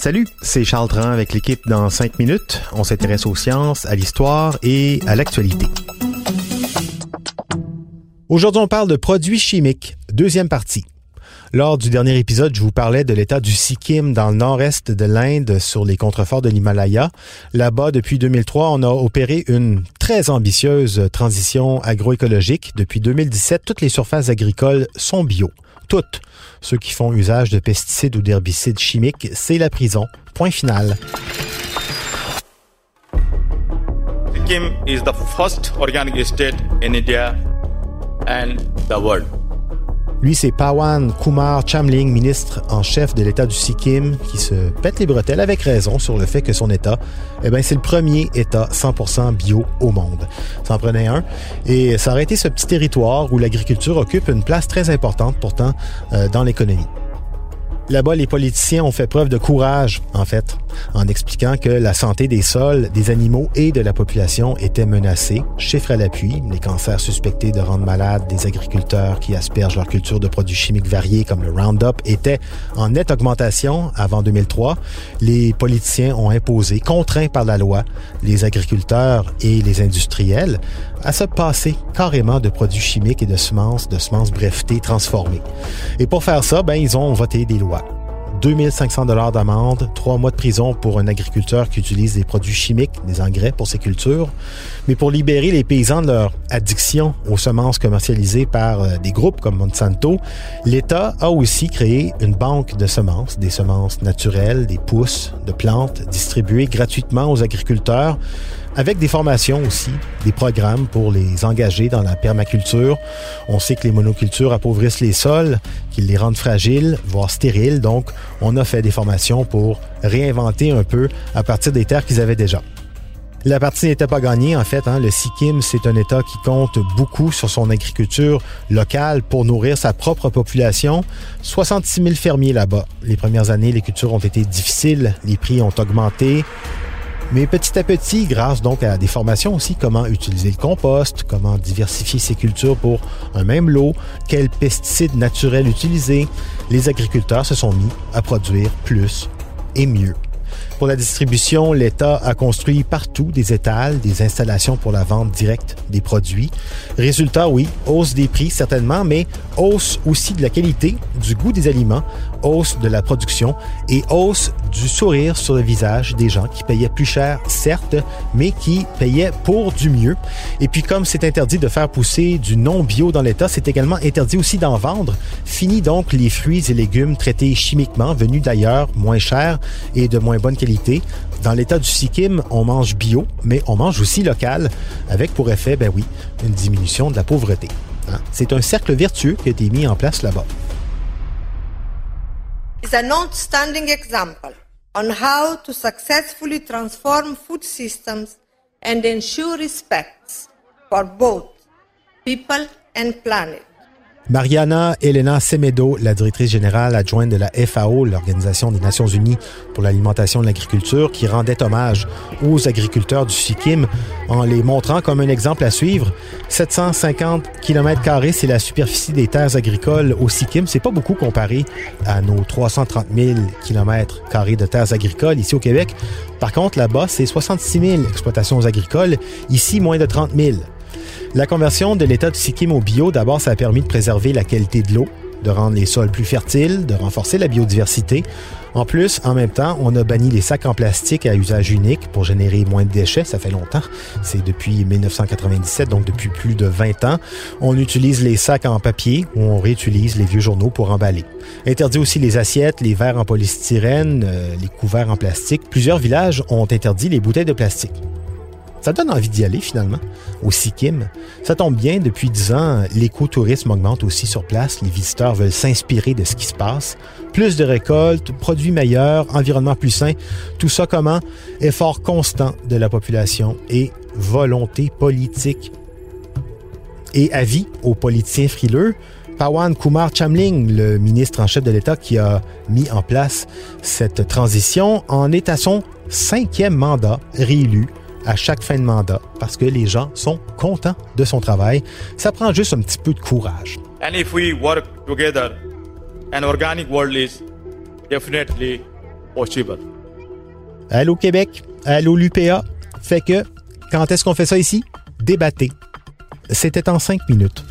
Salut, c'est Charles Dran avec l'équipe dans 5 minutes. On s'intéresse aux sciences, à l'histoire et à l'actualité. Aujourd'hui, on parle de produits chimiques. Deuxième partie. Lors du dernier épisode, je vous parlais de l'état du Sikkim dans le nord-est de l'Inde sur les contreforts de l'Himalaya. Là-bas, depuis 2003, on a opéré une très ambitieuse transition agroécologique. Depuis 2017, toutes les surfaces agricoles sont bio. Toutes. Ceux qui font usage de pesticides ou d'herbicides chimiques, c'est la prison. Point final. Sikkim is the first organic state in India and the world. Lui, c'est Pawan Kumar Chamling, ministre en chef de l'État du Sikkim, qui se pète les bretelles avec raison sur le fait que son État, eh ben, c'est le premier État 100% bio au monde. Ça en prenait un. Et ça aurait été ce petit territoire où l'agriculture occupe une place très importante pourtant euh, dans l'économie. Là-bas, les politiciens ont fait preuve de courage, en fait, en expliquant que la santé des sols, des animaux et de la population était menacée. Chiffres à l'appui, les cancers suspectés de rendre malades des agriculteurs qui aspergent leur culture de produits chimiques variés comme le Roundup étaient en nette augmentation avant 2003. Les politiciens ont imposé, contraints par la loi, les agriculteurs et les industriels à se passer carrément de produits chimiques et de semences, de semences brevetées transformées. Et pour faire ça, ben, ils ont voté des lois. 2500 dollars d'amende, trois mois de prison pour un agriculteur qui utilise des produits chimiques, des engrais pour ses cultures. Mais pour libérer les paysans de leur addiction aux semences commercialisées par euh, des groupes comme Monsanto, l'État a aussi créé une banque de semences, des semences naturelles, des pousses de plantes distribuées gratuitement aux agriculteurs avec des formations aussi, des programmes pour les engager dans la permaculture. On sait que les monocultures appauvrissent les sols, qu'ils les rendent fragiles, voire stériles, donc on a fait des formations pour réinventer un peu à partir des terres qu'ils avaient déjà. La partie n'était pas gagnée, en fait. Hein. Le Sikkim, c'est un État qui compte beaucoup sur son agriculture locale pour nourrir sa propre population. 66 000 fermiers là-bas. Les premières années, les cultures ont été difficiles, les prix ont augmenté. Mais petit à petit, grâce donc à des formations aussi, comment utiliser le compost, comment diversifier ses cultures pour un même lot, quels pesticides naturels utiliser, les agriculteurs se sont mis à produire plus et mieux. Pour la distribution, l'État a construit partout des étals, des installations pour la vente directe des produits. Résultat, oui, hausse des prix certainement, mais hausse aussi de la qualité, du goût des aliments, hausse de la production et hausse du sourire sur le visage des gens qui payaient plus cher, certes, mais qui payaient pour du mieux. Et puis comme c'est interdit de faire pousser du non bio dans l'État, c'est également interdit aussi d'en vendre. Fini donc les fruits et légumes traités chimiquement, venus d'ailleurs moins chers et de moins bonne qualité dans l'état du Sikkim, on mange bio, mais on mange aussi local, avec pour effet, ben oui, une diminution de la pauvreté. Hein? C'est un cercle vertueux qui a été mis en place là-bas. Is an outstanding example on how to successfully transform food systems and ensure respect for both people and planet. Mariana Elena Semedo, la directrice générale adjointe de la FAO, l'Organisation des Nations Unies pour l'alimentation et l'agriculture, qui rendait hommage aux agriculteurs du Sikkim en les montrant comme un exemple à suivre. 750 km, c'est la superficie des terres agricoles au Sikkim. C'est pas beaucoup comparé à nos 330 000 km de terres agricoles ici au Québec. Par contre, là-bas, c'est 66 000 exploitations agricoles. Ici, moins de 30 000. La conversion de l'état du Sikkim au bio, d'abord, ça a permis de préserver la qualité de l'eau, de rendre les sols plus fertiles, de renforcer la biodiversité. En plus, en même temps, on a banni les sacs en plastique à usage unique pour générer moins de déchets. Ça fait longtemps. C'est depuis 1997, donc depuis plus de 20 ans. On utilise les sacs en papier ou on réutilise les vieux journaux pour emballer. Interdit aussi les assiettes, les verres en polystyrène, euh, les couverts en plastique. Plusieurs villages ont interdit les bouteilles de plastique. Ça donne envie d'y aller finalement, au Sikkim. Ça tombe bien, depuis 10 ans, l'écotourisme augmente aussi sur place. Les visiteurs veulent s'inspirer de ce qui se passe. Plus de récoltes, produits meilleurs, environnement plus sain. Tout ça comment? Effort constant de la population et volonté politique. Et avis aux politiciens frileux, Pawan Kumar Chamling, le ministre en chef de l'État qui a mis en place cette transition, en est à son cinquième mandat réélu à chaque fin de mandat parce que les gens sont contents de son travail. Ça prend juste un petit peu de courage. And if we work together, an organic world is definitely possible. Allô Québec, allô l'UPA. Fait que, quand est-ce qu'on fait ça ici? Débattez. C'était en cinq minutes.